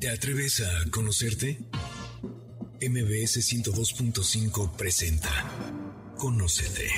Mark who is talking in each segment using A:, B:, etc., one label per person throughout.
A: ¿Te atreves a conocerte? MBS 102.5 presenta Conócete.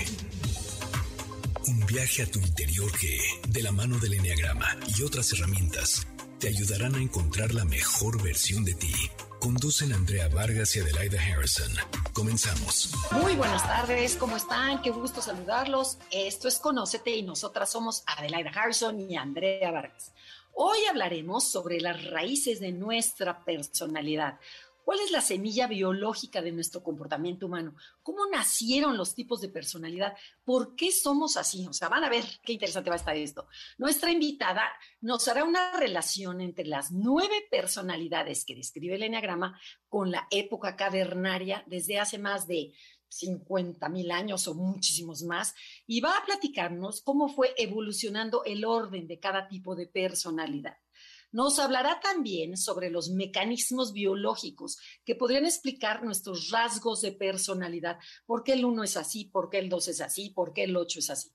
A: Un viaje a tu interior que, de la mano del Enneagrama y otras herramientas, te ayudarán a encontrar la mejor versión de ti. Conducen Andrea Vargas y Adelaida Harrison. Comenzamos.
B: Muy buenas tardes, ¿cómo están? Qué gusto saludarlos. Esto es Conócete y nosotras somos Adelaida Harrison y Andrea Vargas. Hoy hablaremos sobre las raíces de nuestra personalidad. ¿Cuál es la semilla biológica de nuestro comportamiento humano? ¿Cómo nacieron los tipos de personalidad? ¿Por qué somos así? O sea, van a ver qué interesante va a estar esto. Nuestra invitada nos hará una relación entre las nueve personalidades que describe el Enneagrama con la época cavernaria desde hace más de 50 mil años o muchísimos más, y va a platicarnos cómo fue evolucionando el orden de cada tipo de personalidad. Nos hablará también sobre los mecanismos biológicos que podrían explicar nuestros rasgos de personalidad, por qué el uno es así, por qué el dos es así, por qué el ocho es así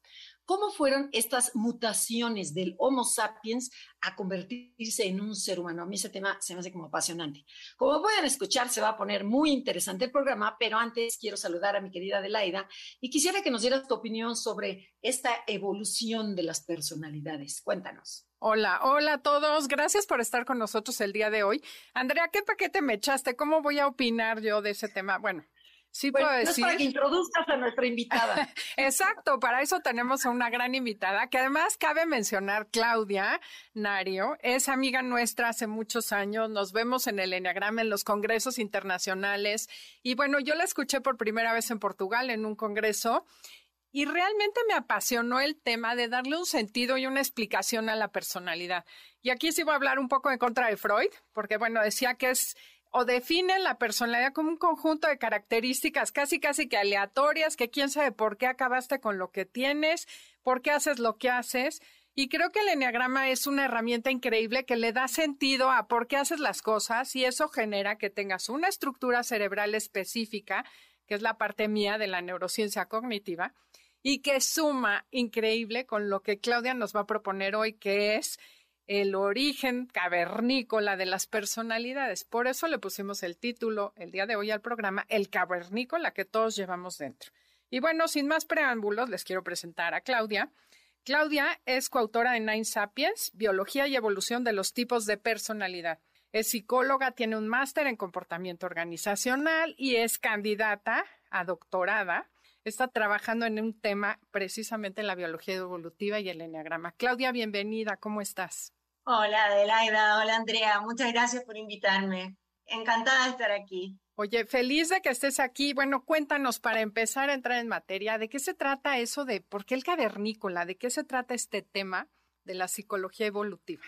B: cómo fueron estas mutaciones del Homo sapiens a convertirse en un ser humano. A mí ese tema se me hace como apasionante. Como pueden escuchar, se va a poner muy interesante el programa, pero antes quiero saludar a mi querida Adelaida y quisiera que nos dieras tu opinión sobre esta evolución de las personalidades. Cuéntanos.
C: Hola, hola a todos. Gracias por estar con nosotros el día de hoy. Andrea, ¿qué paquete me echaste? ¿Cómo voy a opinar yo de ese tema? Bueno, Sí puedo decir.
B: para que introduzcas a nuestra invitada.
C: Exacto, para eso tenemos a una gran invitada, que además cabe mencionar, Claudia Nario, es amiga nuestra hace muchos años, nos vemos en el Enneagrama, en los congresos internacionales, y bueno, yo la escuché por primera vez en Portugal en un congreso, y realmente me apasionó el tema de darle un sentido y una explicación a la personalidad. Y aquí sí voy a hablar un poco en contra de Freud, porque bueno, decía que es o definen la personalidad como un conjunto de características casi casi que aleatorias, que quién sabe por qué acabaste con lo que tienes, por qué haces lo que haces. Y creo que el enneagrama es una herramienta increíble que le da sentido a por qué haces las cosas y eso genera que tengas una estructura cerebral específica, que es la parte mía de la neurociencia cognitiva, y que suma increíble con lo que Claudia nos va a proponer hoy, que es el origen cavernícola de las personalidades. Por eso le pusimos el título el día de hoy al programa El cavernícola que todos llevamos dentro. Y bueno, sin más preámbulos, les quiero presentar a Claudia. Claudia es coautora de Nine Sapiens, Biología y Evolución de los Tipos de Personalidad. Es psicóloga, tiene un máster en comportamiento organizacional y es candidata a doctorada. Está trabajando en un tema precisamente en la biología evolutiva y el enneagrama. Claudia, bienvenida, ¿cómo estás?
D: Hola Adelaida, hola Andrea, muchas gracias por invitarme. Encantada de estar aquí.
C: Oye, feliz de que estés aquí. Bueno, cuéntanos para empezar a entrar en materia, ¿de qué se trata eso de por qué el cavernícola? ¿De qué se trata este tema de la psicología evolutiva?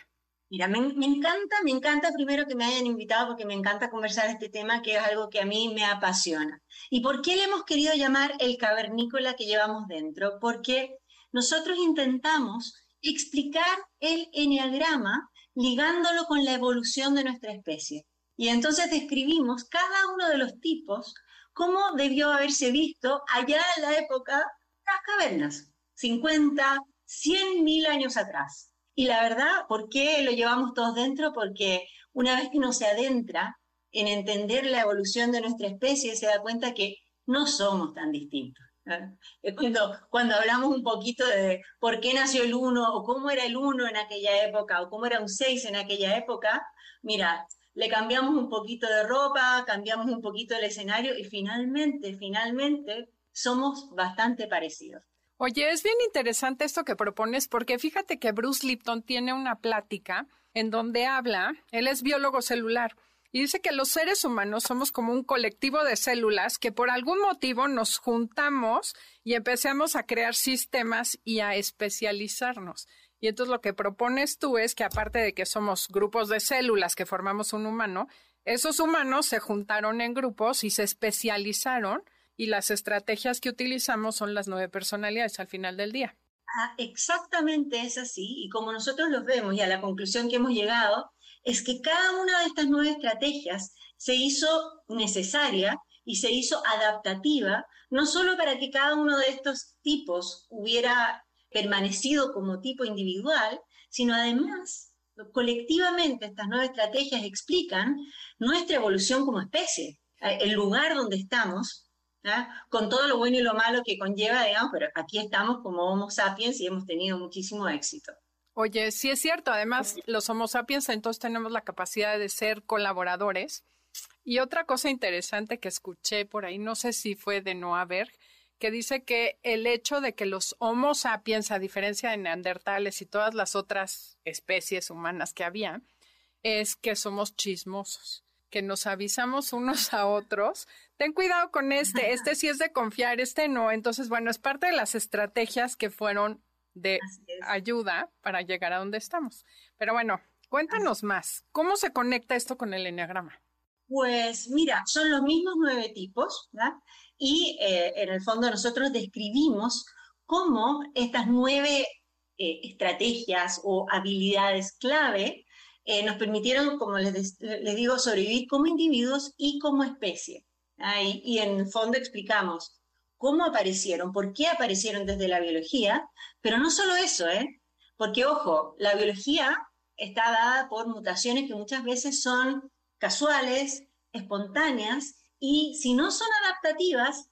D: Mira, me, me, encanta, me encanta primero que me hayan invitado porque me encanta conversar este tema que es algo que a mí me apasiona. ¿Y por qué le hemos querido llamar el cavernícola que llevamos dentro? Porque nosotros intentamos explicar el eneagrama ligándolo con la evolución de nuestra especie. Y entonces describimos cada uno de los tipos, cómo debió haberse visto allá en la época de las cavernas, 50, 100 mil años atrás. Y la verdad, ¿por qué lo llevamos todos dentro? Porque una vez que uno se adentra en entender la evolución de nuestra especie, se da cuenta que no somos tan distintos. Cuando, hablamos un poquito de por qué nació el 1 o cómo era el 1 en aquella época o cómo era un 6 en aquella época, mira, le cambiamos un poquito de ropa, cambiamos un poquito el escenario y finalmente, finalmente somos bastante parecidos.
C: Oye, es bien interesante esto que propones porque fíjate que Bruce Lipton tiene una plática en donde habla, él es biólogo celular, y dice que los seres humanos somos como un colectivo de células que por algún motivo nos juntamos y empecemos a crear sistemas y a especializarnos. Y entonces lo que propones tú es que aparte de que somos grupos de células que formamos un humano, esos humanos se juntaron en grupos y se especializaron y las estrategias que utilizamos son las nueve personalidades al final del día.
D: Ah, exactamente es así y como nosotros los vemos y a la conclusión que hemos llegado, es que cada una de estas nueve estrategias se hizo necesaria y se hizo adaptativa, no solo para que cada uno de estos tipos hubiera permanecido como tipo individual, sino además colectivamente estas nuevas estrategias explican nuestra evolución como especie, eh, el lugar donde estamos, con todo lo bueno y lo malo que conlleva, digamos, pero aquí estamos como Homo sapiens y hemos tenido muchísimo éxito.
C: Oye, sí es cierto, además los Homo sapiens entonces tenemos la capacidad de ser colaboradores. Y otra cosa interesante que escuché por ahí, no sé si fue de Noah Berg, que dice que el hecho de que los Homo sapiens, a diferencia de neandertales y todas las otras especies humanas que había, es que somos chismosos, que nos avisamos unos a otros. Ten cuidado con este, este sí es de confiar, este no. Entonces, bueno, es parte de las estrategias que fueron de ayuda para llegar a donde estamos. Pero bueno, cuéntanos más, ¿cómo se conecta esto con el enneagrama?
D: Pues mira, son los mismos nueve tipos, ¿verdad? Y eh, en el fondo nosotros describimos cómo estas nueve eh, estrategias o habilidades clave eh, nos permitieron, como les, digo, sobrevivir como individuos y como especie. Y, y, en el fondo explicamos cómo aparecieron, por qué aparecieron desde la biología, pero no solo eso, ¿eh? Porque, ojo, la biología está dada por mutaciones que muchas veces son casuales, espontáneas, y si no son adaptativas,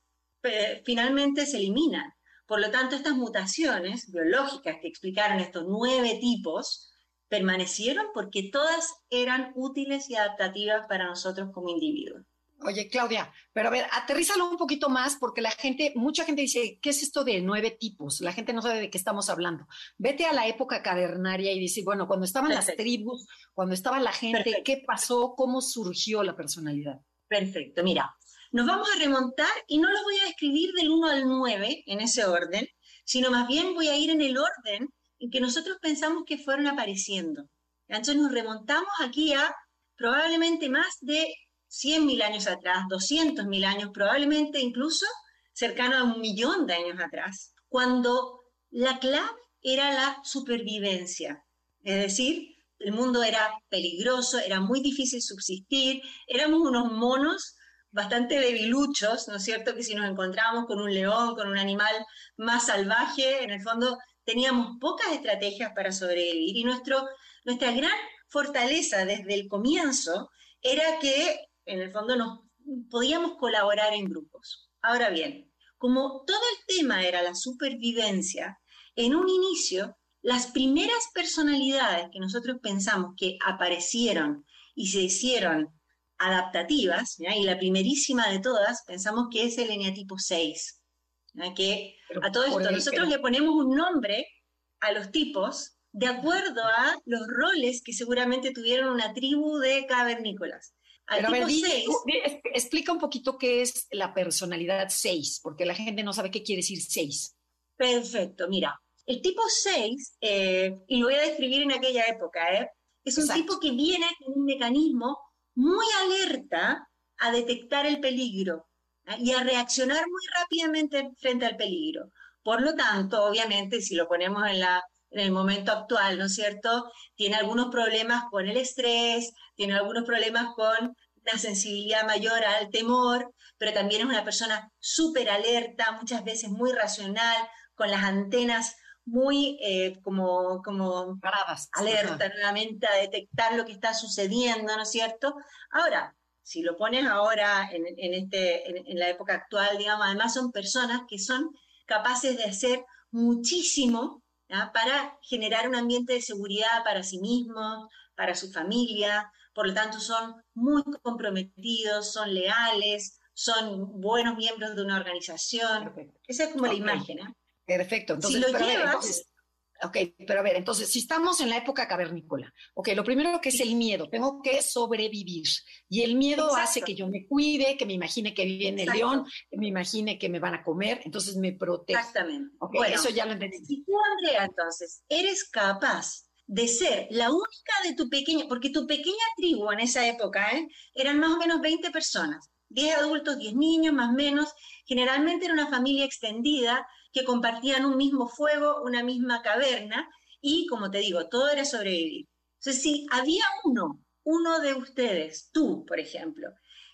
D: finalmente se eliminan. Por lo tanto, estas mutaciones biológicas que explicaron estos nueve tipos permanecieron porque todas eran útiles y adaptativas para nosotros como individuos.
B: Oye, Claudia, pero a ver, aterrízalo un poquito más porque la gente, mucha gente dice, ¿qué es esto de nueve tipos? La gente no sabe de qué estamos hablando. Vete a la época cavernaria y dice, bueno, cuando estaban las tribus, cuando estaba la gente, ¿qué pasó? ¿Cómo surgió la personalidad?
D: Perfecto, mira, nos vamos a remontar y no los voy a describir del 1 al 9 en ese orden, sino más bien voy a ir en el orden en que nosotros pensamos que fueron apareciendo. Entonces nos remontamos aquí a probablemente más de 100.000 años atrás, 200.000 años, probablemente incluso cercano a un millón de años atrás, cuando la clave era la supervivencia. Es decir, el mundo era peligroso, era muy difícil subsistir, éramos unos monos bastante debiluchos, ¿no es cierto? Que si nos encontrábamos con un león, con un animal más salvaje, en el fondo teníamos pocas estrategias para sobrevivir y nuestro, nuestra gran fortaleza desde el comienzo era que en el fondo nos podíamos colaborar en grupos. Ahora bien, como todo el tema era la supervivencia, en un inicio las primeras personalidades que nosotros pensamos que aparecieron y se hicieron adaptativas, y la primerísima de todas, pensamos que es el eneatipo 6, que a todo esto nosotros le ponemos un nombre a los tipos de acuerdo a los roles que seguramente tuvieron una tribu de cavernícolas.
B: Pero a ver, explica un poquito qué es la personalidad 6, porque la gente no sabe qué quiere decir 6.
D: Perfecto, mira, el tipo 6, eh, y lo voy a describir en aquella época, ¿eh? es un tipo que viene con un mecanismo muy alerta a detectar el peligro ¿eh? y a reaccionar muy rápidamente frente al peligro. Por lo tanto, obviamente, si lo ponemos en, la, en el momento actual, ¿no es cierto? Tiene algunos problemas con el estrés, tiene algunos problemas con una sensibilidad mayor al temor, pero también es una persona súper alerta, muchas veces muy racional, con las antenas muy eh, como, como
B: paradas,
D: alerta nuevamente a detectar lo que está sucediendo, ¿no es cierto? Ahora, si lo pones ahora en, este, en, la época actual, digamos, además son personas que son capaces de hacer muchísimo para generar un ambiente de seguridad para sí mismos, para su familia, por lo tanto son muy comprometidos, son leales, son buenos miembros de una organización. Esa es como la imagen. ¿eh?
B: Perfecto. Entonces, si lo llevas, ok, pero a ver, entonces, si estamos en la época cavernícola, ok, lo primero que es el miedo, tengo que sobrevivir. Y el miedo hace que yo me cuide, que me imagine que viene el león, que me imagine que me van a comer, entonces me protejo.
D: Exactamente.
B: Okay, eso ya lo entendí.
D: Si tú, Andrea, entonces, eres capaz de ser la única de tu pequeña, porque tu pequeña tribu en esa época ¿eh? eran más o menos 20 personas, 10 adultos, 10 niños, más o menos, generalmente era una familia extendida que compartían un mismo fuego, una misma caverna, y como te digo, todo era sobrevivir. Entonces, si había uno, uno de ustedes, tú, por ejemplo,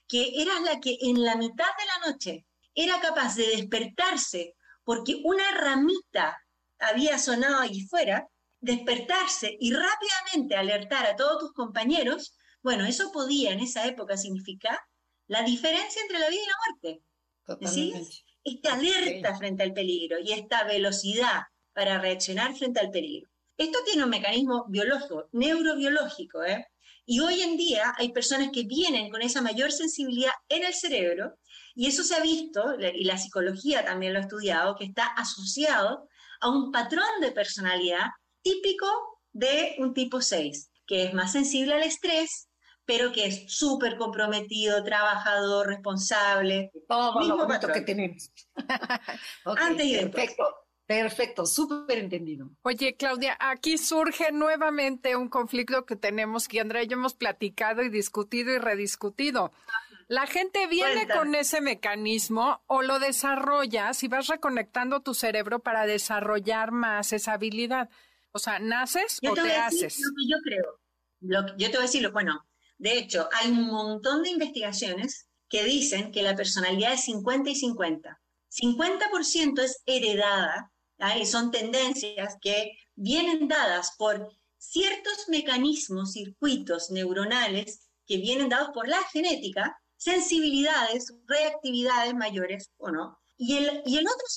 D: que eras la que en la mitad de la noche era capaz de despertarse porque una ramita había sonado allí fuera, despertarse y rápidamente alertar a todos tus compañeros, bueno, eso podía en esa época significar la diferencia entre la vida y la muerte. ¿Sí? Esta alerta frente al peligro y esta velocidad para reaccionar frente al peligro. Esto tiene un mecanismo biológico, neurobiológico, ¿eh? Y hoy en día hay personas que vienen con esa mayor sensibilidad en el cerebro y eso se ha visto, y la psicología también lo ha estudiado, que está asociado a un patrón de personalidad típico de un tipo 6, que es más sensible al estrés, pero que es súper comprometido, trabajador, responsable.
B: Todo mismo lo que tenemos.
D: Antes y
B: después. Perfecto. Perfecto, súper entendido.
C: Oye, Claudia, aquí surge nuevamente un conflicto que tenemos que Andrea y yo hemos platicado y discutido y rediscutido. La gente viene con ese mecanismo o lo desarrollas y vas reconectando tu cerebro para desarrollar más esa habilidad. O sea, ¿naces o te, haces?
D: Lo que yo creo. yo te voy a decir, bueno, de hecho, hay un montón de investigaciones que dicen que la personalidad es 50 y 50. 50% es heredada y son tendencias que vienen dadas por ciertos mecanismos, circuitos neuronales que vienen dados por la genética, sensibilidades, reactividades mayores o no, y el, y el otro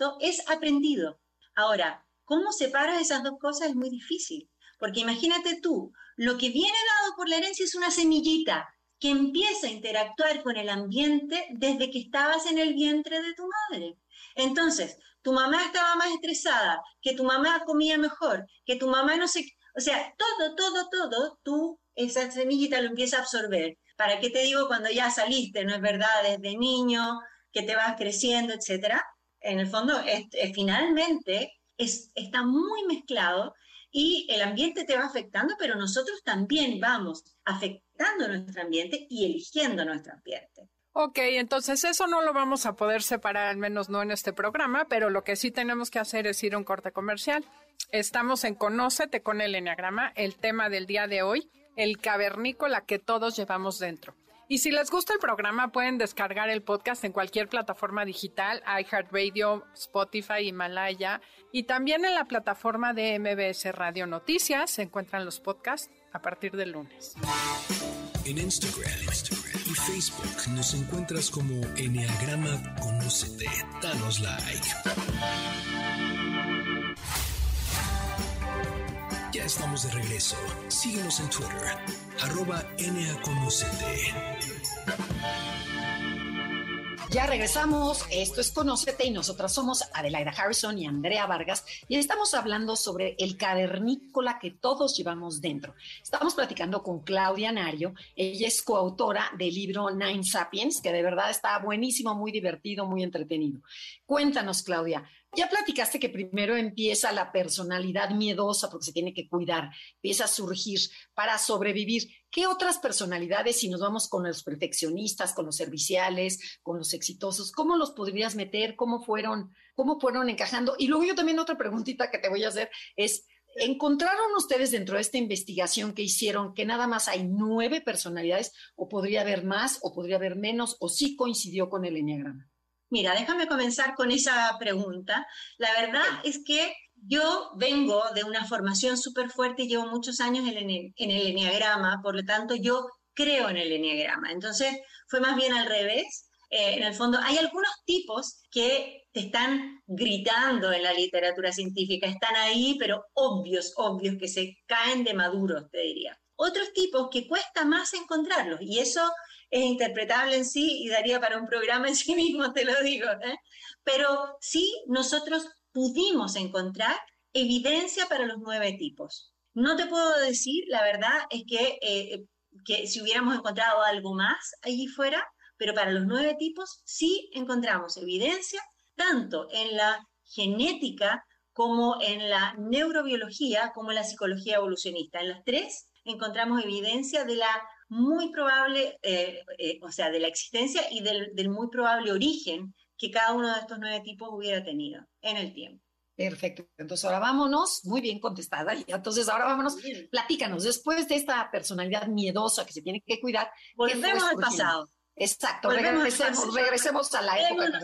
D: 50% es aprendido. Ahora, ¿cómo separas esas dos cosas? Es muy difícil, porque imagínate tú, lo que viene dado por la herencia es una semillita que empieza a interactuar con el ambiente desde que estabas en el vientre de tu madre. Entonces, tu mamá estaba más estresada, que tu mamá comía mejor, que tu mamá no sé, o sea, todo, todo, todo, tú esa semillita lo empiezas a absorber. ¿Para qué te digo cuando ya saliste, no es verdad, desde niño, que te vas creciendo, etcétera? En el fondo, finalmente es, está muy mezclado y el ambiente te va afectando, pero nosotros también vamos afectando nuestro ambiente y eligiendo nuestro ambiente.
C: Ok, entonces eso no lo vamos a poder separar, al menos no en este programa, pero lo que sí tenemos que hacer es ir a un corte comercial. Estamos en Conócete con el Enneagrama, el tema del día de hoy, el cavernícola que todos llevamos dentro. Y si les gusta el programa, pueden descargar el podcast en cualquier plataforma digital, iHeartRadio, Spotify, Himalaya, y también en la plataforma de MBS Radio Noticias se encuentran los podcasts a partir del lunes.
A: En Instagram, y Facebook nos encuentras como Enneagrama Conócete. Danos like. Estamos de regreso. Síguenos en Twitter, arroba Conocete.
B: Ya regresamos, esto es Conócete y nosotras somos Adelaida Harrison y Andrea Vargas y estamos hablando sobre el cavernícola que todos llevamos dentro. Estamos platicando con Claudia Nario, ella es coautora del libro Nine Sapiens, que de verdad está buenísimo, muy divertido, muy entretenido. Cuéntanos, Claudia, ya platicaste que primero empieza la personalidad miedosa porque se tiene que cuidar, empieza a surgir para sobrevivir. ¿Qué otras personalidades, si nos vamos con los perfeccionistas, con los serviciales, con los exitosos, cómo los podrías meter? ¿Cómo fueron, cómo fueron encajando? Y luego yo también otra preguntita que te voy a hacer es, ¿encontraron ustedes dentro de esta investigación que hicieron que nada más hay nueve personalidades o podría haber más o podría haber menos o sí coincidió con el enneagrama?
D: Mira, déjame comenzar con esa pregunta. La verdad es que yo vengo de una formación súper fuerte y llevo muchos años en el, en el enneagrama, por lo tanto yo creo en el enneagrama. Entonces fue más bien al revés. Eh, en el fondo, hay algunos tipos que te están gritando en la literatura científica, están ahí, pero obvios, obvios, que se caen de maduros, te diría. Otros tipos que cuesta más encontrarlos, y eso es interpretable en sí y daría para un programa en sí mismo, te lo digo. ¿eh? Pero sí, nosotros pudimos encontrar evidencia para los nueve tipos. No te puedo decir, la verdad es que, eh, que si hubiéramos encontrado algo más allí fuera, pero para los nueve tipos sí encontramos evidencia tanto en la genética como en la neurobiología, como en la psicología evolucionista. En las tres encontramos evidencia de la muy probable, eh, eh, o sea, de la existencia y del, muy probable origen que cada uno de estos nueve tipos hubiera tenido en el tiempo.
B: Perfecto. Entonces ahora vámonos, muy bien contestada. Y entonces ahora vámonos, platícanos, después de esta personalidad miedosa que se tiene que cuidar.
D: Volvemos al pasado.
B: Exacto, regresemos, regresemos, a la época.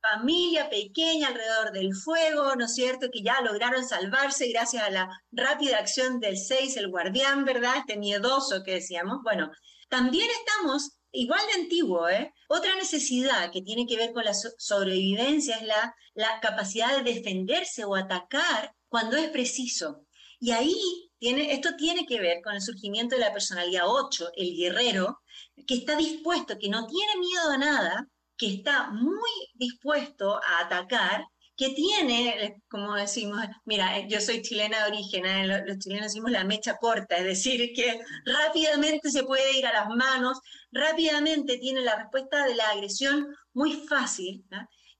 D: Familia pequeña alrededor del fuego, ¿no es cierto? Que ya lograron salvarse gracias a la rápida acción del 6, el guardián, ¿verdad? Este miedoso que decíamos. Bueno, también estamos igual de antiguo, ¿eh? Otra necesidad que tiene que ver con la sobrevivencia es la, la capacidad de defenderse o atacar cuando es preciso. Y ahí tiene, esto tiene que ver con el surgimiento de la personalidad 8, el guerrero, que está dispuesto, que no tiene miedo a nada, que está muy dispuesto a atacar, que tiene, como decimos, mira, yo soy chilena de origen, ¿eh? los, chilenos decimos la mecha corta, es decir, que rápidamente se puede ir a las manos, rápidamente tiene la respuesta de la agresión muy fácil.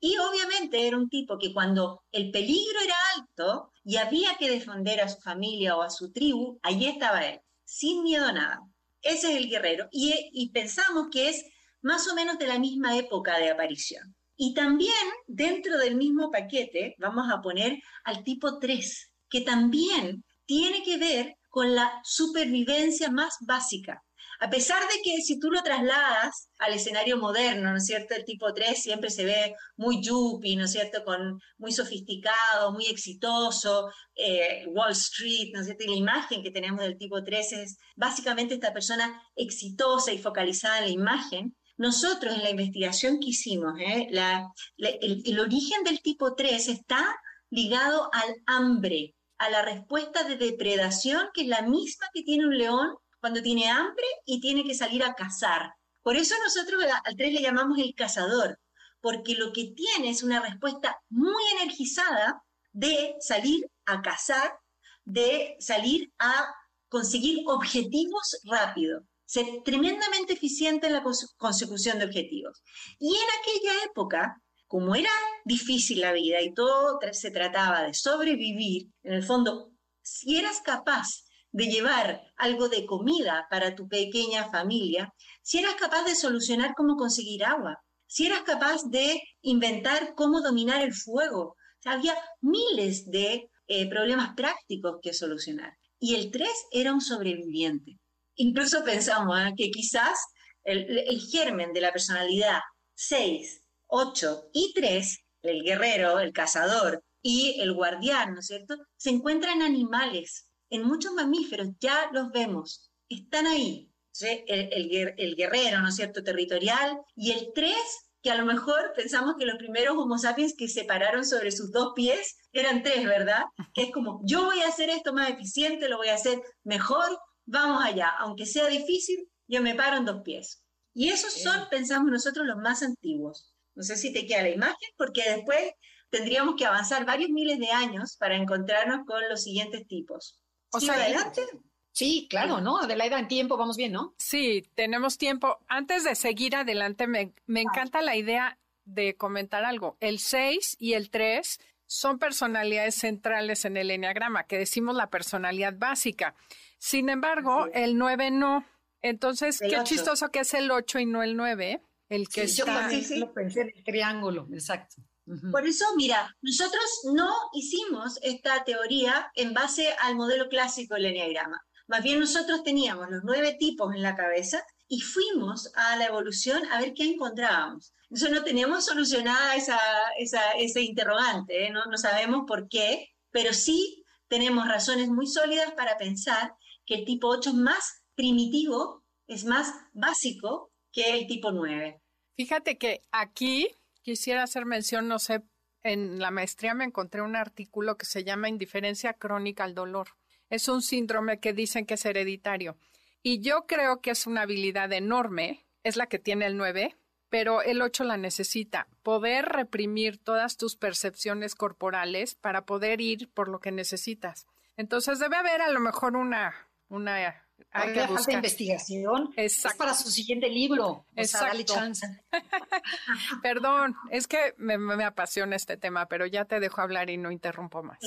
D: Y obviamente era un tipo que cuando el peligro era alto y había que defender a su familia o a su tribu, allí estaba él, sin miedo a nada. Ese es el guerrero. y pensamos que es más o menos de la misma época de aparición. Y también dentro del mismo paquete vamos a poner al tipo 3, que también tiene que ver con la supervivencia más básica. A pesar de que si tú lo trasladas al escenario moderno, ¿no es cierto? El tipo 3 siempre se ve muy yuppie, ¿no es cierto? Con, muy sofisticado, muy exitoso, eh, Wall Street, ¿no es cierto? Y la imagen que tenemos del tipo 3 es básicamente esta persona exitosa y focalizada en la imagen, nosotros en la investigación que hicimos, ¿eh? el, origen del tipo 3 está ligado al hambre, a la respuesta de depredación, que es la misma que tiene un león cuando tiene hambre y tiene que salir a cazar. Por eso nosotros al 3 le llamamos el cazador, porque lo que tiene es una respuesta muy energizada de salir a cazar, de salir a conseguir objetivos rápido ser tremendamente eficiente en la consecución de objetivos. Y en aquella época, como era difícil la vida y todo se trataba de sobrevivir, en el fondo, si eras capaz de llevar algo de comida para tu pequeña familia, si eras capaz de solucionar cómo conseguir agua, si eras capaz de inventar cómo dominar el fuego, había miles de eh, problemas prácticos que solucionar. Y el 3 era un sobreviviente incluso pensamos ¿eh? que quizás el, germen de la personalidad 6, 8 y 3, el guerrero, el cazador y el guardián, ¿no es cierto?, se encuentran en animales, en muchos mamíferos, ya los vemos, están ahí. El, guerrero, ¿no es cierto?, territorial, y el 3, que a lo mejor pensamos que los primeros Homo sapiens que se pararon sobre sus dos pies eran tres, ¿verdad? Que es como, yo voy a hacer esto más eficiente, lo voy a hacer mejor, vamos allá, aunque sea difícil, yo me paro en dos pies. Y esos son, pensamos nosotros, los más antiguos. No sé si te queda la imagen, porque después tendríamos que avanzar varios miles de años para encontrarnos con los siguientes tipos.
B: O sea, adelante. Sí, claro, ¿no? Adelaida, en tiempo vamos bien, ¿no?
C: Sí, tenemos tiempo. Antes de seguir adelante, me, me encanta la idea de comentar algo. El 6 y el 3 son personalidades centrales en el enneagrama, que decimos la personalidad básica. Sin embargo, el 9 no. Entonces, qué chistoso que es el 8 y no el 9, el que
B: sí, está... Yo sí, lo pensé en el triángulo, exacto.
D: Por eso, mira, nosotros no hicimos esta teoría en base al modelo clásico del Enneagrama. Más bien nosotros teníamos los nueve tipos en la cabeza y fuimos a la evolución a ver qué encontrábamos. Entonces no teníamos solucionada esa, esa, ese interrogante, ¿eh? no, no sabemos por qué, pero sí tenemos razones muy sólidas para pensar que el tipo 8 es más primitivo, es más básico que el tipo 9.
C: Fíjate que aquí quisiera hacer mención, no sé, en la maestría me encontré un artículo que se llama indiferencia crónica al dolor. Es un síndrome que dicen que es hereditario. Y yo creo que es una habilidad enorme, es la que tiene el 9, pero el 8 la necesita. Poder reprimir todas tus percepciones corporales para poder ir por lo que necesitas. Entonces debe haber a lo mejor una una
B: hay que buscar. investigación.
C: Es
B: para su siguiente libro.
C: Exacto. chance. Perdón, es que me, apasiona este tema, pero ya te dejo hablar y no interrumpo más.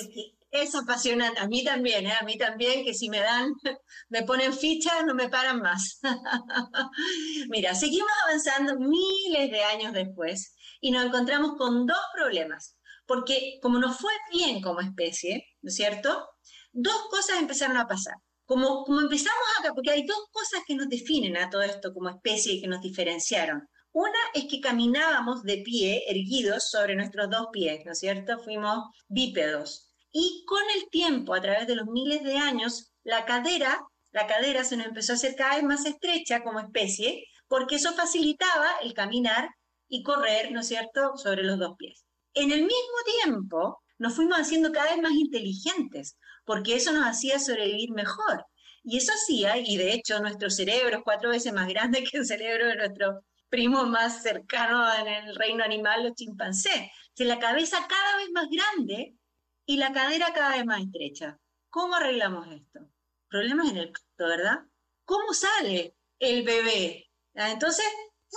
D: Es, apasionante. A mí también, ¿eh? a mí también, que si me dan, me ponen ficha, no me paran más. Mira, seguimos avanzando miles de años después y nos encontramos con dos problemas. Porque como nos fue bien como especie, ¿no es cierto? Dos cosas empezaron a pasar como, empezamos acá, porque hay dos cosas que nos definen a todo esto como especie y que nos diferenciaron. Una es que caminábamos de pie, erguidos sobre nuestros dos pies, ¿no es cierto? Fuimos bípedos. Y con el tiempo, a través de los miles de años, la cadera, la cadera se nos empezó a hacer cada vez más estrecha como especie, porque eso facilitaba el caminar y correr, ¿no es cierto?, sobre los dos pies. En el mismo tiempo, nos fuimos haciendo cada vez más inteligentes, porque eso nos hacía sobrevivir mejor. Y eso hacía, y de hecho nuestro cerebro es cuatro veces más grande que el cerebro de nuestro primo más cercano en el reino animal, los chimpancés. O la cabeza cada vez más grande y la cadera cada vez más estrecha. ¿Cómo arreglamos esto? Problemas en el parto, ¿verdad? ¿Cómo sale el bebé? Ah, entonces,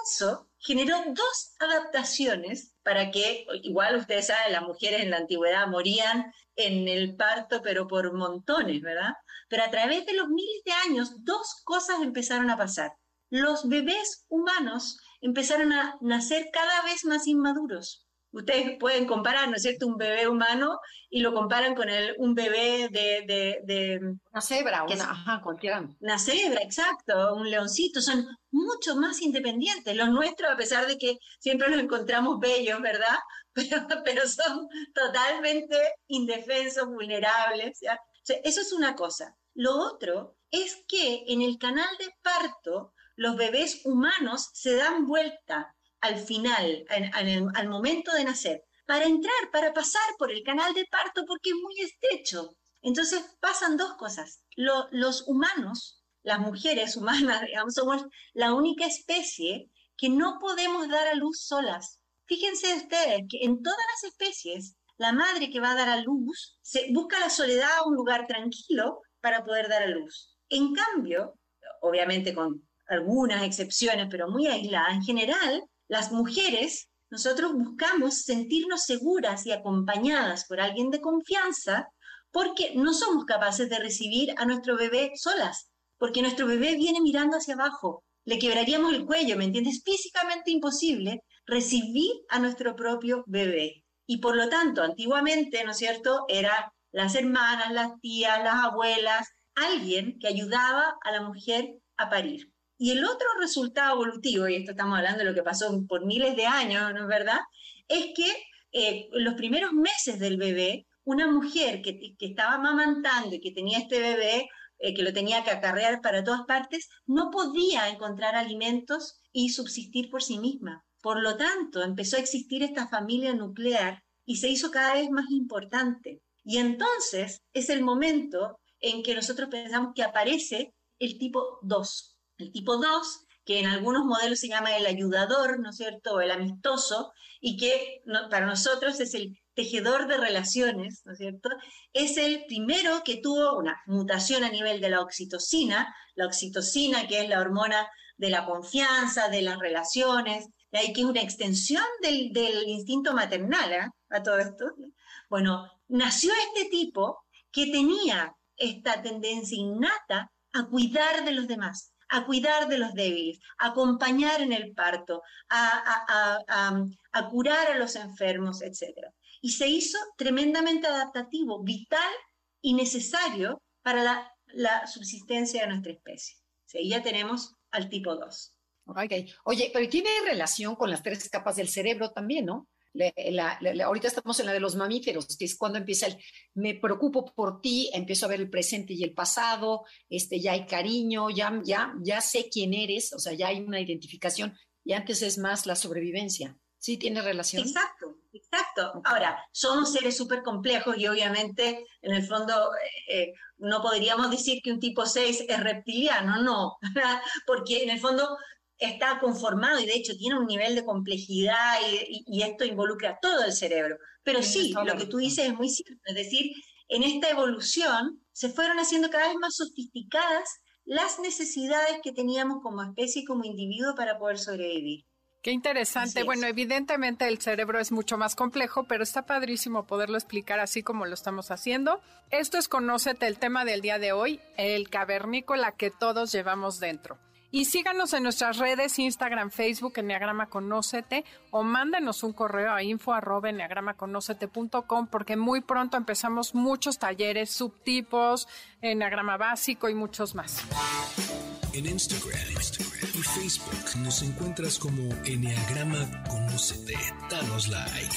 D: eso generó dos adaptaciones para que, igual ustedes saben, las mujeres en la antigüedad morían en el parto, pero por montones, ¿verdad? Pero a través de los miles de años, dos cosas empezaron a pasar. Los bebés humanos empezaron a nacer cada vez más inmaduros. Ustedes pueden comparar, ¿no es cierto?, un bebé humano y lo comparan con el, un bebé de... de,
B: una cebra, una, ajá, cualquiera.
D: Una cebra, exacto, un leoncito, son mucho más independientes. Los nuestros, a pesar de que siempre los encontramos bellos, ¿verdad? Pero, pero son totalmente indefensos, vulnerables. eso es una cosa. Lo otro es que en el canal de parto los bebés humanos se dan vuelta al final, al momento de nacer, para entrar, para pasar por el canal de parto porque es muy estrecho. Entonces pasan dos cosas. los humanos, las mujeres humanas, somos la única especie que no podemos dar a luz solas. Fíjense ustedes que en todas las especies, la madre que va a dar a luz busca la soledad, un lugar tranquilo para poder dar a luz. En cambio, obviamente con algunas excepciones, pero muy aisladas, en general, las mujeres, nosotros buscamos sentirnos seguras y acompañadas por alguien de confianza porque no somos capaces de recibir a nuestro bebé solas, porque nuestro bebé viene mirando hacia abajo, le quebraríamos el cuello, ¿me entiendes? Físicamente imposible recibir a nuestro propio bebé. Y por lo tanto, antiguamente, ¿no es cierto?, era las hermanas, las tías, las abuelas, alguien que ayudaba a la mujer a parir. Y el otro resultado evolutivo, y esto estamos hablando de lo que pasó por miles de años, ¿no es verdad? Es que eh, los primeros meses del bebé, una mujer que, estaba amamantando y que tenía este bebé, eh, que lo tenía que acarrear para todas partes, no podía encontrar alimentos y subsistir por sí misma. Por lo tanto, empezó a existir esta familia nuclear y se hizo cada vez más importante. Y entonces es el momento en que nosotros pensamos que aparece el tipo 2, el tipo 2, que en algunos modelos se llama el ayudador, ¿no es cierto?, el amistoso, y que para nosotros es el tejedor de relaciones, ¿no es cierto? Es el primero que tuvo una mutación a nivel de la oxitocina, la oxitocina que es la hormona de la confianza, de las relaciones, que es una extensión del, instinto maternal ¿eh? a todo esto. Bueno, nació este tipo que tenía esta tendencia innata a cuidar de los demás, a cuidar de los débiles, a acompañar en el parto, a, curar a los enfermos, etc. Y se hizo tremendamente adaptativo, vital y necesario para la, subsistencia de nuestra especie. ¿Sí? Ya tenemos al tipo 2.
B: Oye, pero tiene relación con las tres capas del cerebro también, ¿no? Ahorita estamos en la de los mamíferos, que es cuando empieza el, me preocupo por ti, empiezo a ver el presente y el pasado, este, ya hay cariño, ya, ya, ya sé quién eres, o sea, ya hay una identificación, y antes es más la sobrevivencia. ¿Sí tiene relación?
D: Exacto, exacto. Ahora, somos seres súper complejos y obviamente, en el fondo, eh, no podríamos decir que un tipo 6 es reptiliano, no, porque en el fondo está conformado y de hecho tiene un nivel de complejidad y, esto involucra todo el cerebro. Pero sí, lo que tú dices es muy cierto, es decir, en esta evolución se fueron haciendo cada vez más sofisticadas las necesidades que teníamos como especie y como individuo para poder sobrevivir.
C: Qué interesante. Bueno, evidentemente el cerebro es mucho más complejo, pero está padrísimo poderlo explicar así como lo estamos haciendo. Esto es Conócete el tema del día de hoy, el cavernícola que todos llevamos dentro. Y síganos en nuestras redes, Instagram, Facebook, Enneagrama Conócete, o mándenos un correo a info porque muy pronto empezamos muchos talleres, subtipos, Enneagrama básico y muchos más.
A: En Instagram, y Facebook nos encuentras como Enneagrama Conócete. Danos like.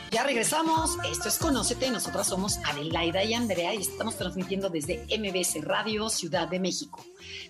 B: Ya regresamos. Esto es Conócete. Nosotras somos Adelaida y Andrea y estamos transmitiendo desde MBS Radio Ciudad de México.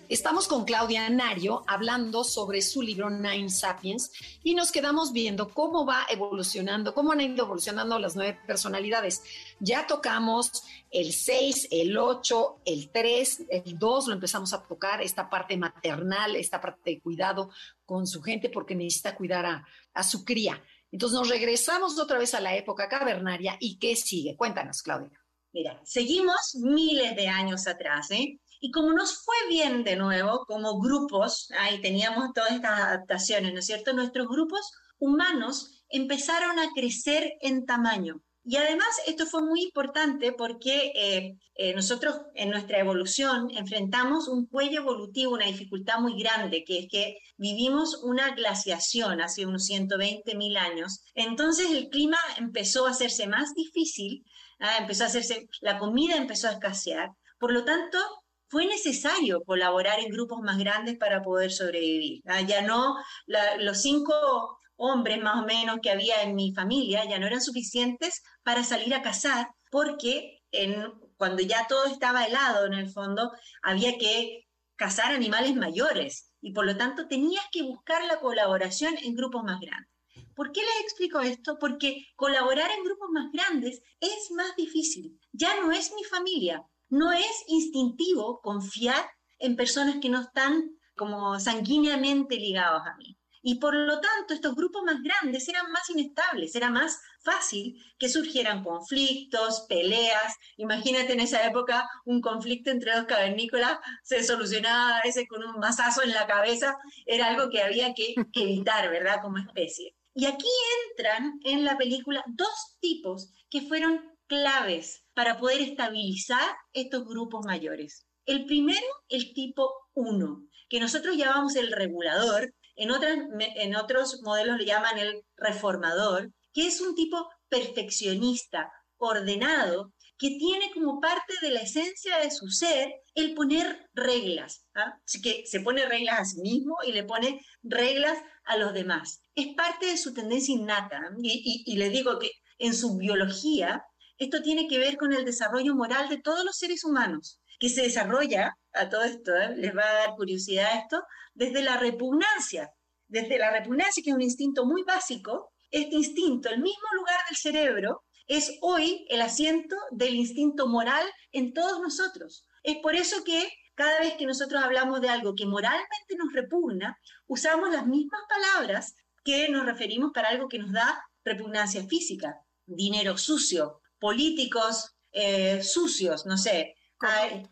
B: Estamos con Claudia Nario hablando sobre su libro Nine Sapiens y nos quedamos viendo cómo va evolucionando, cómo han ido evolucionando las nueve personalidades. Ya tocamos el 6, el 8, el 3, el 2, lo empezamos a tocar, esta parte maternal, esta parte de cuidado con su gente porque necesita cuidar a, a su cría. Entonces nos regresamos otra vez a la época cavernaria y ¿qué sigue? Cuéntanos, Claudia.
D: Mira, seguimos miles de años atrás, ¿eh? Y como nos fue bien de nuevo, como grupos, ahí teníamos todas estas adaptaciones, ¿no es cierto? Nuestros grupos humanos empezaron a crecer en tamaño. Y además esto fue muy importante porque eh, eh, nosotros en nuestra evolución enfrentamos un cuello evolutivo, una dificultad muy grande, que es que vivimos una glaciación hace unos 120 mil años. Entonces el clima empezó a hacerse más difícil, ¿ah? empezó a hacerse, la comida empezó a escasear. Por lo tanto, fue necesario colaborar en grupos más grandes para poder sobrevivir. ¿ah? Ya no los cinco hombres más o menos que había en mi familia ya no eran suficientes para salir a cazar, porque en, cuando ya todo estaba helado en el fondo, había que cazar animales mayores y por lo tanto tenías que buscar la colaboración en grupos más grandes. ¿Por qué les explico esto? Porque colaborar en grupos más grandes es más difícil. Ya no es mi familia, no es instintivo confiar en personas que no están como sanguíneamente ligados a mí. Y por lo tanto, estos grupos más grandes eran más inestables, era más fácil que surgieran conflictos, peleas. Imagínate en esa época un conflicto entre dos cavernícolas, se solucionaba a veces con un mazazo en la cabeza, era algo que había que evitar, ¿verdad? Como especie. Y aquí entran en la película dos tipos que fueron claves para poder estabilizar estos grupos mayores. El primero, el tipo 1, que nosotros llamamos el regulador, en, otros modelos le llaman el reformador, que es un tipo perfeccionista, ordenado, que tiene como parte de la esencia de su ser el poner reglas. ¿ah? Así que se pone reglas a sí mismo y le pone reglas a los demás. Es parte de su tendencia innata. Y, y, y le digo que en su biología esto tiene que ver con el desarrollo moral de todos los seres humanos, que se desarrolla, a todo esto, ¿eh? les va a dar curiosidad esto, desde la repugnancia, desde la repugnancia, que es un instinto muy básico, este instinto, el mismo lugar del cerebro, es hoy el asiento del instinto moral en todos nosotros. Es por eso que cada vez que nosotros hablamos de algo que moralmente nos repugna, usamos las mismas palabras que nos referimos para algo que nos da repugnancia física. Dinero sucio, políticos eh, sucios, no sé,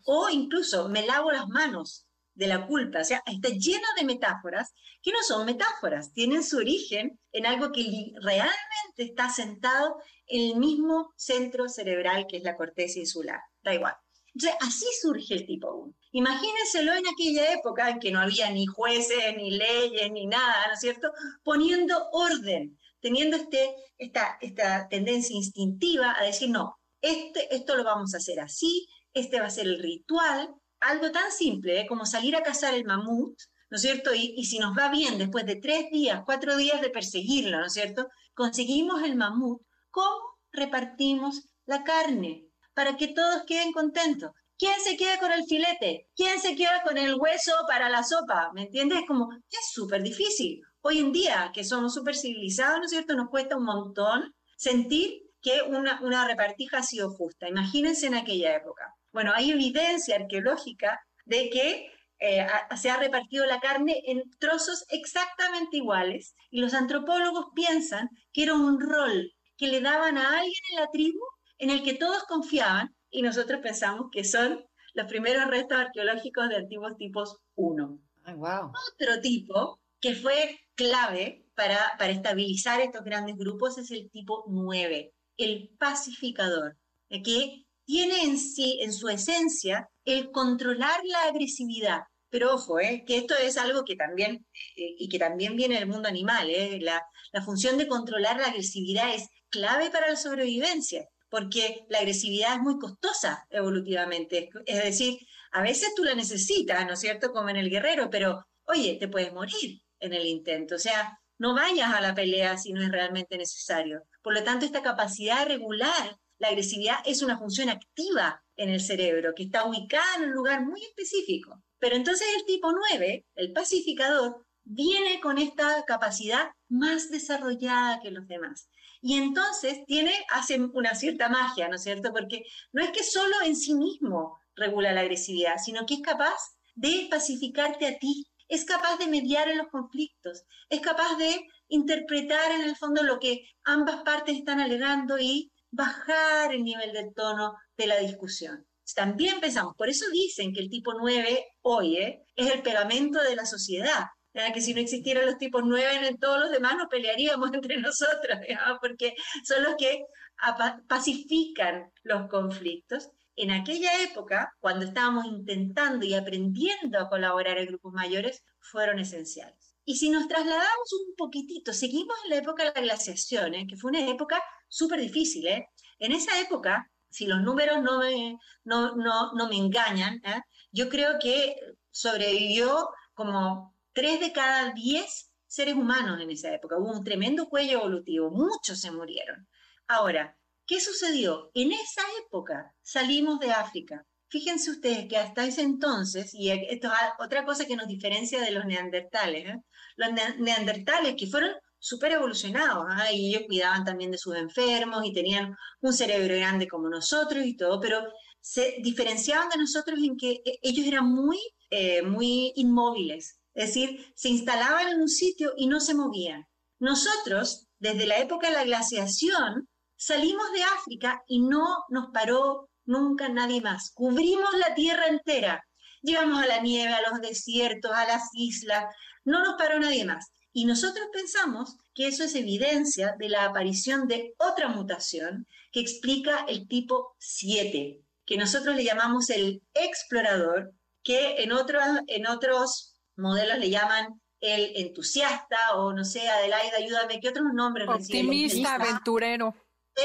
D: o incluso me lavo las manos de la culpa. O sea, está lleno de metáforas que no son metáforas, tienen su origen en algo que realmente está sentado en el mismo centro cerebral que es la corteza insular. Da igual. Entonces, así surge el tipo 1. Imagínenselo en aquella época en que no había ni jueces, ni leyes, ni nada, ¿no es cierto? Poniendo orden, teniendo este, esta, esta tendencia instintiva a decir, no, este, esto lo vamos a hacer así, este va a ser el ritual, algo tan simple ¿eh? como salir a cazar el mamut, ¿no es cierto? Y, si nos va bien, después de tres días, cuatro días de perseguirlo, ¿no es cierto? Conseguimos el mamut, ¿cómo repartimos la carne? Para que todos queden contentos. ¿Quién se queda con el filete? ¿Quién se queda con el hueso para la sopa? ¿Me entiendes? Como, es súper difícil. Hoy en día, que somos súper civilizados, ¿no es cierto? Nos cuesta un montón sentir que una, una repartija ha sido justa. Imagínense en aquella época. Bueno, hay evidencia arqueológica de que eh, se ha repartido la carne en trozos exactamente iguales y los antropólogos piensan que era un rol que le daban a alguien en la tribu en el que todos confiaban y nosotros pensamos que son los primeros restos arqueológicos de antiguos tipos 1.
B: wow.
D: Otro tipo que fue clave para, para estabilizar estos grandes grupos es el tipo 9, el pacificador, que tiene en sí, en su esencia, el controlar la agresividad. pero ojo, ¿eh? que esto es algo que también, eh, y que también viene del mundo animal, ¿eh? la, la función de controlar la agresividad es clave para la sobrevivencia, porque la agresividad es muy costosa evolutivamente, es decir, a veces tú la necesitas, ¿no es cierto?, como en el guerrero, pero oye, te puedes morir en el intento, o sea, no vayas a la pelea si no es realmente necesario. Por lo tanto, esta capacidad de regular la agresividad es una función activa en el cerebro, que está ubicada en un lugar muy específico. Pero entonces el tipo 9, el pacificador, viene con esta capacidad más desarrollada que los demás. Y entonces tiene, hace una cierta magia, ¿no es cierto? Porque no es que solo en sí mismo regula la agresividad, sino que es capaz de pacificarte a ti, es capaz de mediar en los conflictos, es capaz de interpretar en el fondo lo que ambas partes están alegando y bajar el nivel del tono de la discusión. También pensamos, por eso dicen que el tipo 9 hoy ¿eh? es el pegamento de la sociedad, que si no existieran los tipos 9 en todos los demás nos pelearíamos entre nosotros, porque son los que pacifican los conflictos. En aquella época, cuando estábamos intentando y aprendiendo a colaborar en grupos mayores, fueron esenciales. Y si nos trasladamos un poquitito, seguimos en la época de la glaciación, ¿eh? que fue una época súper difícil. ¿eh? En esa época, si los números no me, no, no, no me engañan, ¿eh? yo creo que sobrevivió como tres de cada diez seres humanos en esa época. Hubo un tremendo cuello evolutivo, muchos se murieron. Ahora, ¿qué sucedió? En esa época salimos de África. Fíjense ustedes que hasta ese entonces, y esto es otra cosa que nos diferencia de los neandertales, ¿eh? los neandertales que fueron súper evolucionados, ¿ah? y ellos cuidaban también de sus enfermos y tenían un cerebro grande como nosotros y todo, pero se diferenciaban de nosotros en que eh, ellos eran muy, eh, muy inmóviles, es decir, se instalaban en un sitio y no se movían. Nosotros, desde la época de la glaciación, salimos de África y no nos paró nunca nadie más. Cubrimos la tierra entera. Llegamos a la nieve, a los desiertos, a las islas, no nos paró nadie más. Y nosotros pensamos que eso es evidencia de la aparición de otra mutación que explica el tipo 7, que nosotros le llamamos el explorador, que en, otros, en otros modelos le llaman el entusiasta o no sé, Adelaida, ayúdame, ¿qué otros nombres
C: Optimista, aventurero.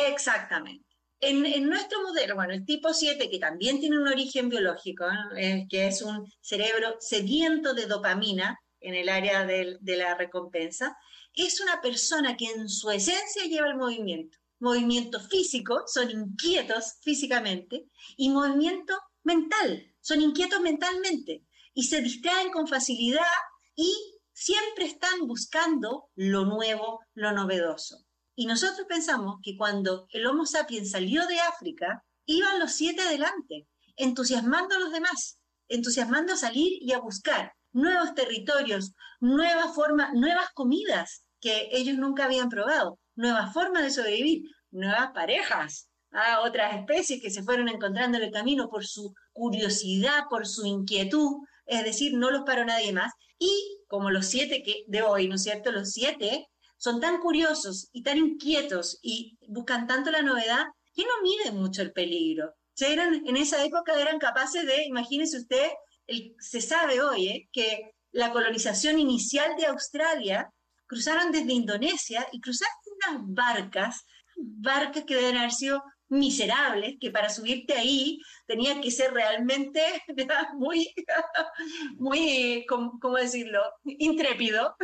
D: Exactamente. En, nuestro modelo, bueno, el tipo 7, que también tiene un origen biológico, eh, que es un cerebro sediento de dopamina, en el área de, la recompensa, es una persona que en su esencia lleva el movimiento. Movimiento físico, son inquietos físicamente, y movimiento mental, son inquietos mentalmente, y se distraen con facilidad y siempre están buscando lo nuevo, lo novedoso. Y nosotros pensamos que cuando el Homo sapiens salió de África, iban los siete adelante, entusiasmando a los demás, entusiasmando a salir y a buscar nuevos territorios, nuevas formas, nuevas comidas que ellos nunca habían probado, nuevas formas de sobrevivir, nuevas parejas, a otras especies que se fueron encontrando en el camino por su curiosidad, por su inquietud, es decir, no los paró nadie más. Y como los siete que de hoy, ¿no es cierto? Los siete son tan curiosos y tan inquietos y buscan tanto la novedad que no miden mucho el peligro. eran, en esa época eran capaces de, imagínese usted, se sabe hoy eh, que la colonización inicial de Australia cruzaron desde Indonesia y cruzaron unas barcas, barcas que deben haber sido miserables, que para subirte ahí tenía que ser realmente muy, muy, ¿cómo, decirlo?, intrépido.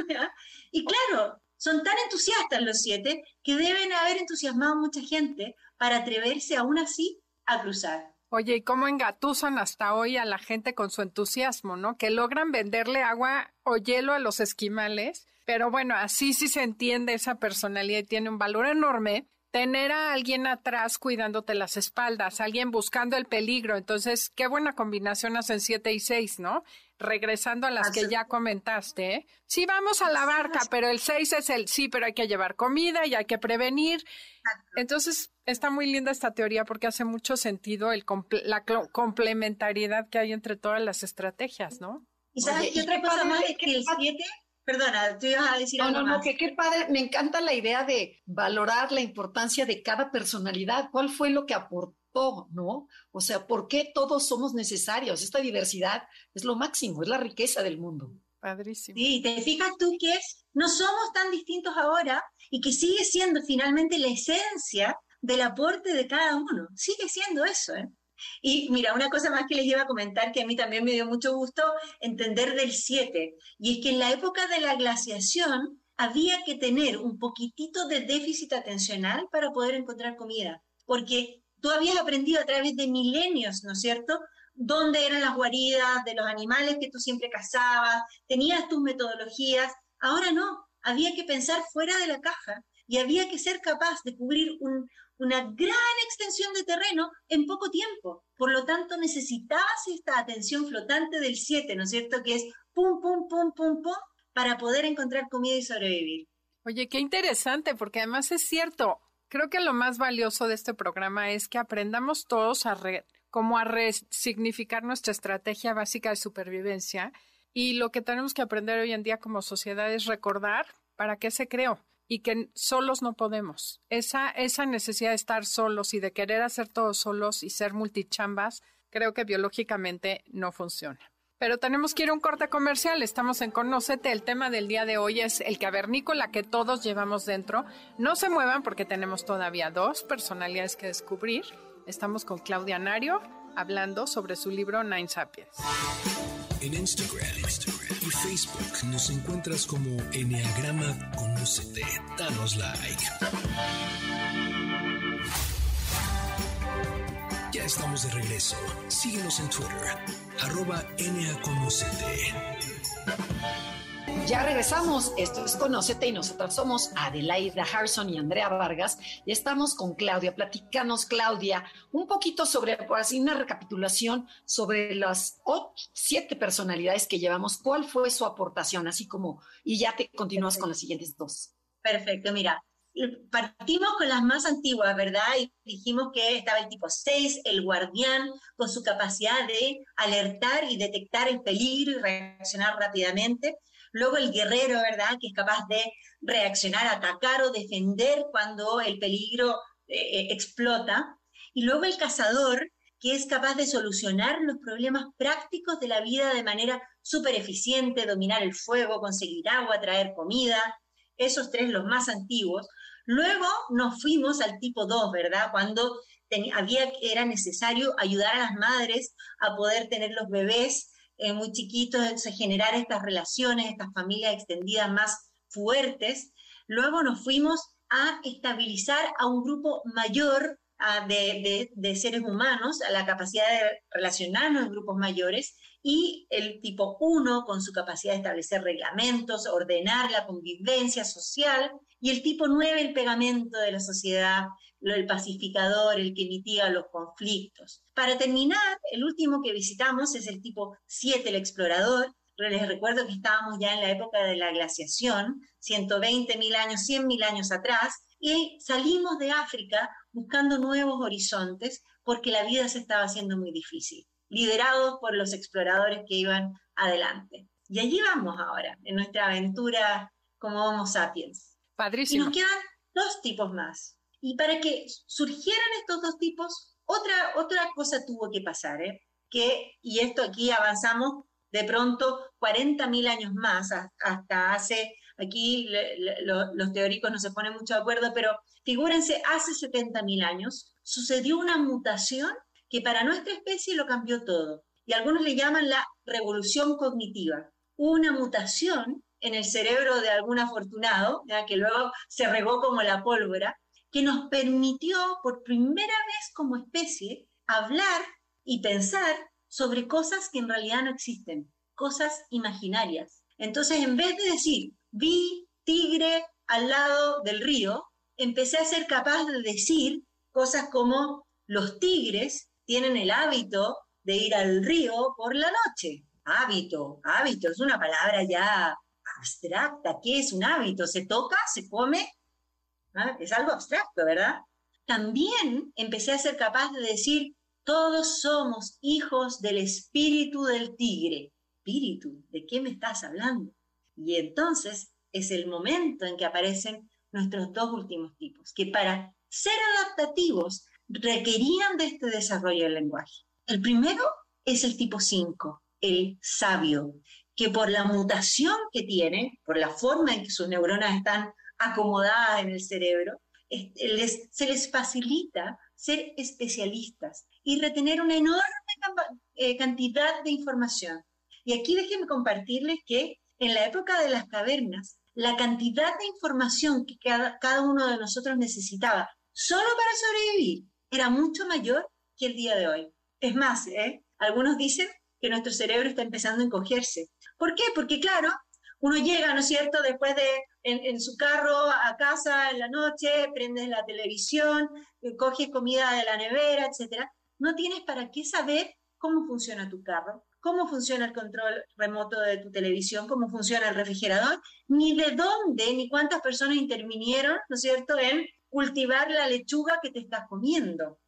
D: Y claro, son tan entusiastas los siete que deben haber entusiasmado a mucha gente para atreverse aún así a cruzar.
C: Oye, ¿y cómo engatusan hasta hoy a la gente con su entusiasmo, no? Que logran venderle agua o hielo a los esquimales, pero bueno, así sí se entiende esa personalidad y tiene un valor enorme tener a alguien atrás cuidándote las espaldas, alguien buscando el peligro. Entonces, qué buena combinación hacen siete y seis, ¿no? Regresando a las que ya comentaste. ¿eh? Sí, vamos a la barca, pero el seis es el sí, pero hay que llevar comida y hay que prevenir. Entonces, está muy linda esta teoría porque hace mucho sentido el la complementariedad que hay entre todas las estrategias, ¿no?
D: Y sabes qué otra cosa más es que el siete Perdona, tú ibas a decir
B: no, No, no, que qué padre, me encanta la idea de valorar la importancia de cada personalidad. ¿Cuál fue lo que aportó todo, ¿no? O sea, ¿por qué todos somos necesarios? Esta diversidad es lo máximo, es la riqueza del mundo.
C: Padrísimo.
D: Sí, te fijas tú que es, no somos tan distintos ahora y que sigue siendo finalmente la esencia del aporte de cada uno. Sigue siendo eso, ¿eh? Y mira, una cosa más que les iba a comentar que a mí también me dio mucho gusto entender del 7, y es que en la época de la glaciación había que tener un poquitito de déficit atencional para poder encontrar comida, porque tú habías aprendido a través de milenios, ¿no es cierto?, dónde eran las guaridas de los animales que tú siempre cazabas, tenías tus metodologías, ahora no, había que pensar fuera de la caja y había que ser capaz de cubrir un, una gran extensión de terreno en poco tiempo. Por lo tanto, necesitabas esta atención flotante del 7, ¿no es cierto? Que es pum, pum, pum, pum, pum, para poder encontrar comida y sobrevivir.
C: Oye, qué interesante, porque además es cierto. Creo que lo más valioso de este programa es que aprendamos todos a cómo a resignificar nuestra estrategia básica de supervivencia y lo que tenemos que aprender hoy en día como sociedad es recordar para qué se creó y que solos no podemos. Esa, esa necesidad de estar solos y de querer hacer todo solos y ser multichambas, creo que biológicamente no funciona. Pero tenemos que ir a un corte comercial. Estamos en Conócete. El tema del día de hoy es el cavernícola que todos llevamos dentro. No se muevan porque tenemos todavía dos personalidades que descubrir. Estamos con Claudia Nario hablando sobre su libro Nine Sapiens.
A: En Instagram, Instagram y Facebook nos encuentras como Enneagrama Conócete. Danos like. Ya estamos de regreso. Síguenos en Twitter, arroba Conocete.
B: Ya regresamos. Esto es Conócete y nosotros somos Adelaida Harrison y Andrea Vargas y estamos con Claudia. Platicanos, Claudia, un poquito sobre, por así, una recapitulación sobre las siete personalidades que llevamos. ¿Cuál fue su aportación? Así como, y ya te continúas con las siguientes dos.
D: Perfecto, mira. Partimos con las más antiguas, ¿verdad? Y dijimos que estaba el tipo 6, el guardián, con su capacidad de alertar y detectar el peligro y reaccionar rápidamente. Luego el guerrero, ¿verdad? Que es capaz de reaccionar, atacar o defender cuando el peligro eh, eh, explota. Y luego el cazador, que es capaz de solucionar los problemas prácticos de la vida de manera súper eficiente, dominar el fuego, conseguir agua, traer comida. Esos tres, los más antiguos. Luego nos fuimos al tipo 2, ¿verdad? Cuando había, era necesario ayudar a las madres a poder tener los bebés eh, muy chiquitos, generar estas relaciones, estas familias extendidas más fuertes. Luego nos fuimos a estabilizar a un grupo mayor de, de, seres humanos, a la capacidad de relacionarnos en grupos mayores, y el tipo 1 con su capacidad de establecer reglamentos, ordenar la convivencia social, y el tipo 9 el pegamento de la sociedad, el pacificador, el que mitiga los conflictos. Para terminar, el último que visitamos es el tipo 7, el explorador. Les recuerdo que estábamos ya en la época de la glaciación, 120 mil años, 100 mil años atrás, y salimos de África buscando nuevos horizontes porque la vida se estaba haciendo muy difícil, liderados por los exploradores que iban adelante. Y allí vamos ahora, en nuestra aventura como Homo sapiens.
C: Padrísimo.
D: Y nos quedan dos tipos más. Y para que surgieran estos dos tipos, otra, otra cosa tuvo que pasar, ¿eh? que, y esto aquí avanzamos de pronto 40.000 años más, hasta hace, aquí los teóricos no se ponen mucho de acuerdo, pero figúrense, hace 70.000 años sucedió una mutación que para nuestra especie lo cambió todo. Y algunos le llaman la revolución cognitiva. Una mutación en el cerebro de algún afortunado, ya que luego se regó como la pólvora, que nos permitió por primera vez como especie hablar y pensar sobre cosas que en realidad no existen, cosas imaginarias. Entonces, en vez de decir, vi tigre al lado del río, empecé a ser capaz de decir cosas como, los tigres tienen el hábito de ir al río por la noche. Hábito, hábito, es una palabra ya abstracta. ¿Qué es un hábito? ¿Se toca? ¿Se come? ¿Ah? Es algo abstracto, ¿verdad? También empecé a ser capaz de decir, todos somos hijos del espíritu del tigre. Espíritu, ¿de qué me estás hablando? Y entonces es el momento en que aparecen nuestros dos últimos tipos, que para ser adaptativos requerían de este desarrollo del lenguaje. El primero es el tipo 5, el sabio, que por la mutación que tiene, por la forma en que sus neuronas están acomodadas en el cerebro, se les facilita ser especialistas y retener una enorme eh, cantidad de información. Y aquí déjenme compartirles que en la época de las cavernas, la cantidad de información que cada, cada uno de nosotros necesitaba solo para sobrevivir era mucho mayor que el día de hoy. Es más, ¿eh? algunos dicen que nuestro cerebro está empezando a encogerse. ¿Por qué? Porque claro, uno llega, ¿no es cierto?, después de en, su carro a casa en la noche, prendes la televisión, eh, coges comida de la nevera, etc. No tienes para qué saber cómo funciona tu carro, cómo funciona el control remoto de tu televisión, cómo funciona el refrigerador, ni de dónde, ni cuántas personas intervinieron, ¿no es cierto?, en cultivar la lechuga que te estás comiendo.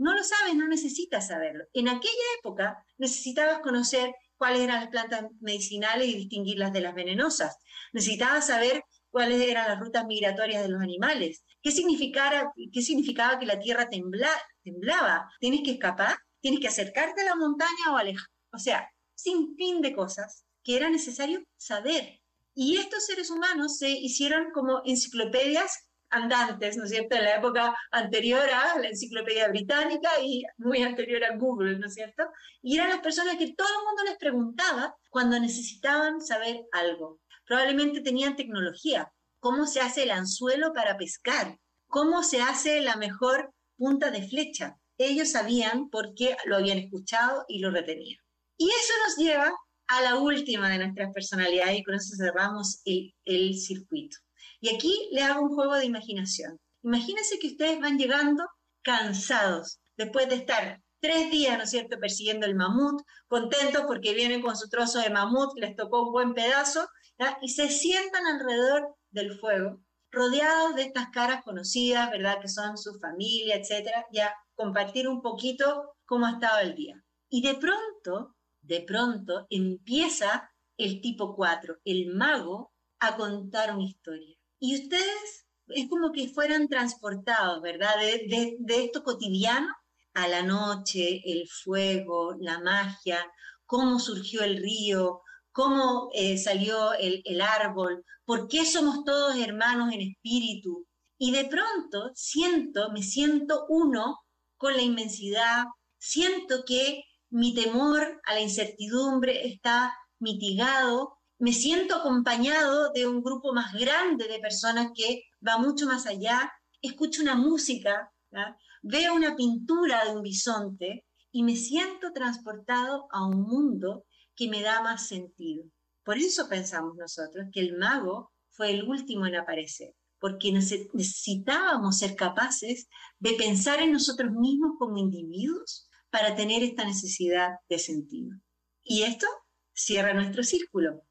D: No lo sabes, no necesitas saberlo. En aquella época necesitabas conocer cuáles eran las plantas medicinales y distinguirlas de las venenosas. Necesitabas saber cuáles eran las rutas migratorias de los animales. ¿Qué, qué significaba que la tierra temblaba? ¿Tienes que escapar? ¿Tienes que acercarte a la montaña o alejar? O sea, sin fin de cosas que era necesario saber. Y estos seres humanos se hicieron como enciclopedias andantes, ¿no es cierto?, en la época anterior a la enciclopedia británica y muy anterior a Google, ¿no es cierto? Y eran las personas que todo el mundo les preguntaba cuando necesitaban saber algo. Probablemente tenían tecnología, cómo se hace el anzuelo para pescar, cómo se hace la mejor punta de flecha. Ellos sabían porque lo habían escuchado y lo retenían. Y eso nos lleva a la última de nuestras personalidades y con eso cerramos el, el circuito. Y aquí le hago un juego de imaginación. Imagínense que ustedes van llegando cansados después de estar tres días, ¿no es cierto?, persiguiendo el mamut, contentos porque vienen con su trozo de mamut, les tocó un buen pedazo, y se sientan alrededor del fuego, rodeados de estas caras conocidas, ¿verdad?, que son su familia, etcétera, ya compartir un poquito cómo ha estado el día. Y de pronto, de pronto empieza el tipo 4, el mago, a contar una historia. Y ustedes es como que fueran transportados, ¿verdad? De, esto cotidiano a la noche, el fuego, la magia, cómo surgió el río, cómo eh, salió el, el árbol, por qué somos todos hermanos en espíritu. Y de pronto siento, me siento uno con la inmensidad, siento que mi temor a la incertidumbre está mitigado me siento acompañado de un grupo más grande de personas que va mucho más allá, escucho una música, veo una pintura de un bisonte y me siento transportado a un mundo que me da más sentido. Por eso pensamos nosotros que el mago fue el último en aparecer, porque necesitábamos ser capaces de pensar en nosotros mismos como individuos para tener esta necesidad de sentido. Y esto cierra nuestro círculo,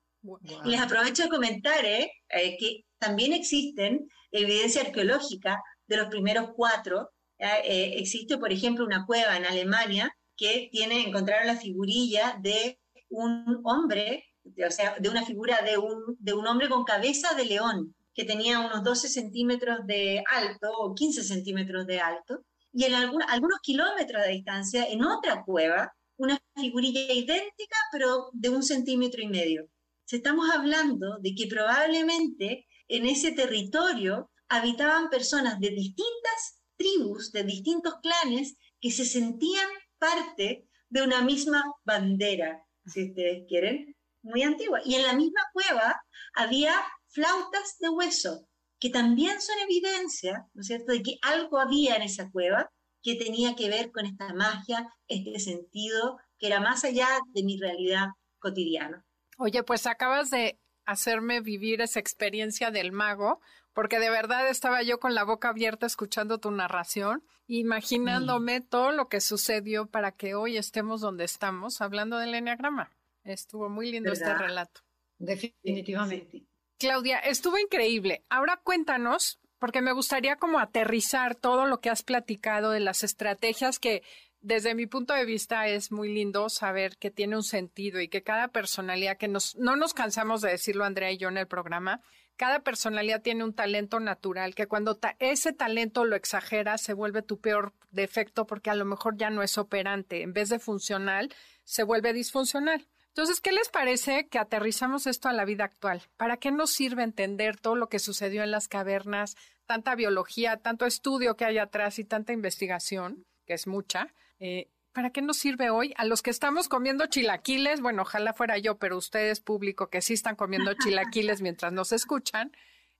D: les aprovecho de comentar ¿eh? Eh, que también existen evidencia arqueológica de los primeros cuatro. Eh, existe, por ejemplo, una cueva en Alemania que tiene, encontraron la figurilla de un hombre, o sea, de una figura de un, de un hombre con cabeza de león, que tenía unos 12 centímetros de alto o 15 centímetros de alto, y en algunos kilómetros de distancia, en otra cueva, una figurilla idéntica, pero de un centímetro y medio estamos hablando de que probablemente en ese territorio habitaban personas de distintas tribus, de distintos clanes, que se sentían parte de una misma bandera, si ustedes quieren, muy antigua. Y en la misma cueva había flautas de hueso, que también son evidencia, ¿no es cierto?, de que algo había en esa cueva que tenía que ver con esta magia, este sentido, que era más allá de mi realidad cotidiana.
C: Oye, pues acabas de hacerme vivir esa experiencia del mago, porque de verdad estaba yo con la boca abierta escuchando tu narración, imaginándome todo lo que sucedió para que hoy estemos donde estamos hablando del enneagrama. Estuvo muy lindo este relato.
B: Definitivamente.
C: Claudia, estuvo increíble. Ahora cuéntanos, porque me gustaría como aterrizar todo lo que has platicado de las estrategias que desde mi punto de vista es muy lindo saber que tiene un sentido y que cada personalidad, que nos, no nos cansamos de decirlo Andrea y yo en el programa, cada personalidad tiene un talento natural, que cuando ese talento lo exageras se vuelve tu peor defecto porque a lo mejor ya no es operante. En vez de funcional, se vuelve disfuncional. Entonces, ¿qué les parece que aterrizamos esto a la vida actual? ¿Para qué nos sirve entender todo lo que sucedió en las cavernas, tanta biología, tanto estudio que hay atrás y tanta investigación, que es mucha? Eh, ¿Para qué nos sirve hoy? A los que estamos comiendo chilaquiles, bueno, ojalá fuera yo, pero ustedes, público, que sí están comiendo chilaquiles mientras nos escuchan,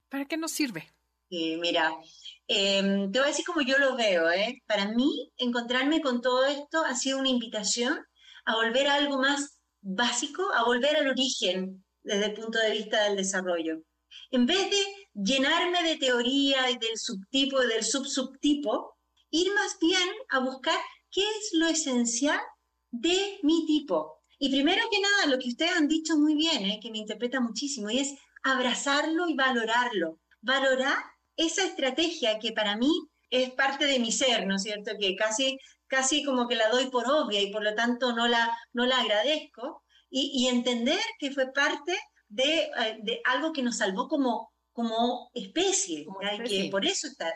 C: ¿para qué nos sirve?
D: mira, em, te voy a decir como yo lo veo, ¿eh? Para mí, encontrarme con todo esto ha sido una invitación a volver a algo más básico a volver al origen desde el punto de vista del desarrollo. En vez de llenarme de teoría y del subtipo y del subsubtipo, ir más bien a buscar qué es lo esencial de mi tipo. Y primero que nada, lo que ustedes han dicho muy bien, ¿eh? que me interpreta muchísimo, y es abrazarlo y valorarlo. Valorar esa estrategia que para mí es parte de mi ser, ¿no es cierto? Que casi casi como que la doy por obvia y por lo tanto no la, no la agradezco, y, entender que fue parte de, eh, de, algo que nos salvó como, como especie, que por eso está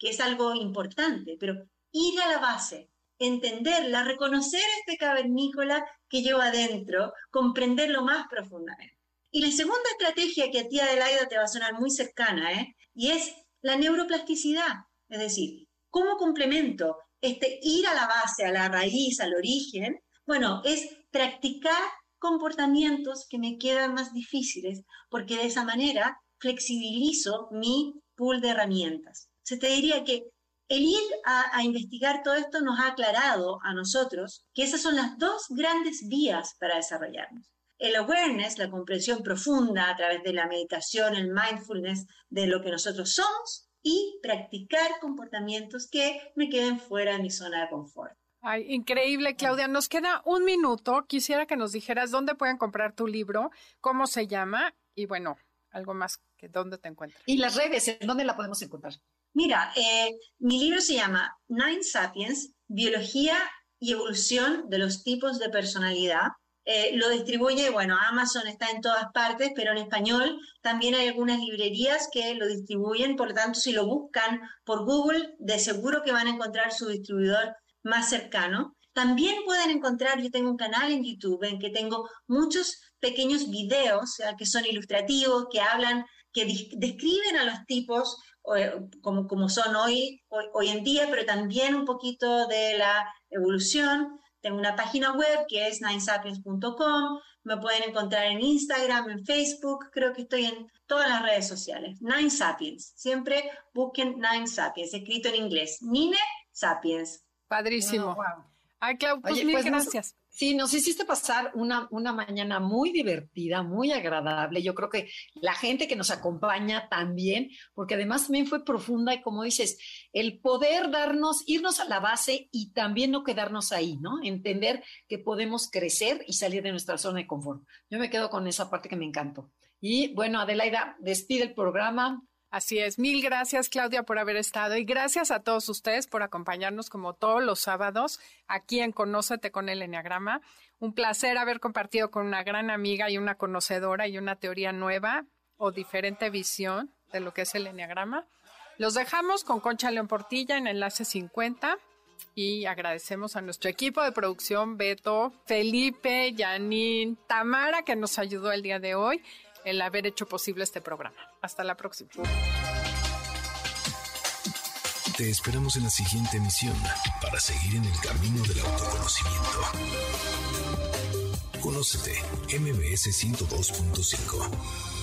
D: que es algo importante, pero ir a la base, entenderla, reconocer este cavernícola que lleva adentro, comprenderlo más profundamente. Y la segunda estrategia que a ti, Adelaida, te va a sonar muy cercana, ¿eh? y es la neuroplasticidad, es decir, ¿cómo complemento este, ir a la base, a la raíz, al origen, bueno, es practicar comportamientos que me quedan más difíciles, porque de esa manera flexibilizo mi pool de herramientas. Se te diría que el ir a, investigar todo esto nos ha aclarado a nosotros que esas son las dos grandes vías para desarrollarnos. El awareness, la comprensión profunda a través de la meditación, el mindfulness de lo que nosotros somos, y practicar comportamientos que me queden fuera de mi zona de confort.
C: Ay, increíble, Claudia. Nos queda un minuto. Quisiera que nos dijeras dónde pueden comprar tu libro, cómo se llama y bueno, algo más que dónde te encuentras.
B: Y las redes, ¿en dónde la podemos encontrar?
D: Mira, eh, mi libro se llama Nine Sapiens, Biología y Evolución de los Tipos de Personalidad. Eh, lo distribuye, bueno, Amazon está en todas partes, pero en español también hay algunas librerías que lo distribuyen, por lo tanto, si lo buscan por Google, de seguro que van a encontrar su distribuidor más cercano. También pueden encontrar, yo tengo un canal en YouTube en que tengo muchos pequeños videos que son ilustrativos, que hablan, que describen a los tipos eh, como, como son hoy, hoy en día, pero también un poquito de la evolución. Tengo una página web que es ninesapiens.com. Me pueden encontrar en Instagram, en Facebook. Creo que estoy en todas las redes sociales. Nine Sapiens. Siempre busquen Nine Sapiens, escrito en inglés. Nine Sapiens.
C: Padrísimo. Ay, Clau, pues mil pues gracias.
B: Sí, nos hiciste pasar una, una mañana muy divertida, muy agradable. Yo creo que la gente que nos acompaña también, porque además también fue profunda y como dices, el poder darnos, irnos a la base y también no quedarnos ahí, ¿no? Entender que podemos crecer y salir de nuestra zona de confort. Yo me quedo con esa parte que me encantó. Y bueno, Adelaida, despide el programa.
C: Así es. Mil gracias, Claudia, por haber estado y gracias a todos ustedes por acompañarnos como todos los sábados aquí en Conócete con el Enneagrama. Un placer haber compartido con una gran amiga y una conocedora y una teoría nueva o diferente visión de lo que es el Enneagrama. Los dejamos con Concha León Portilla en Enlace 50 y agradecemos a nuestro equipo de producción, Beto, Felipe, Janine, Tamara, que nos ayudó el día de hoy el haber hecho posible este programa. Hasta la próxima.
A: Te esperamos en la siguiente emisión para seguir en el camino del autoconocimiento. Conócete, MBS 102.5.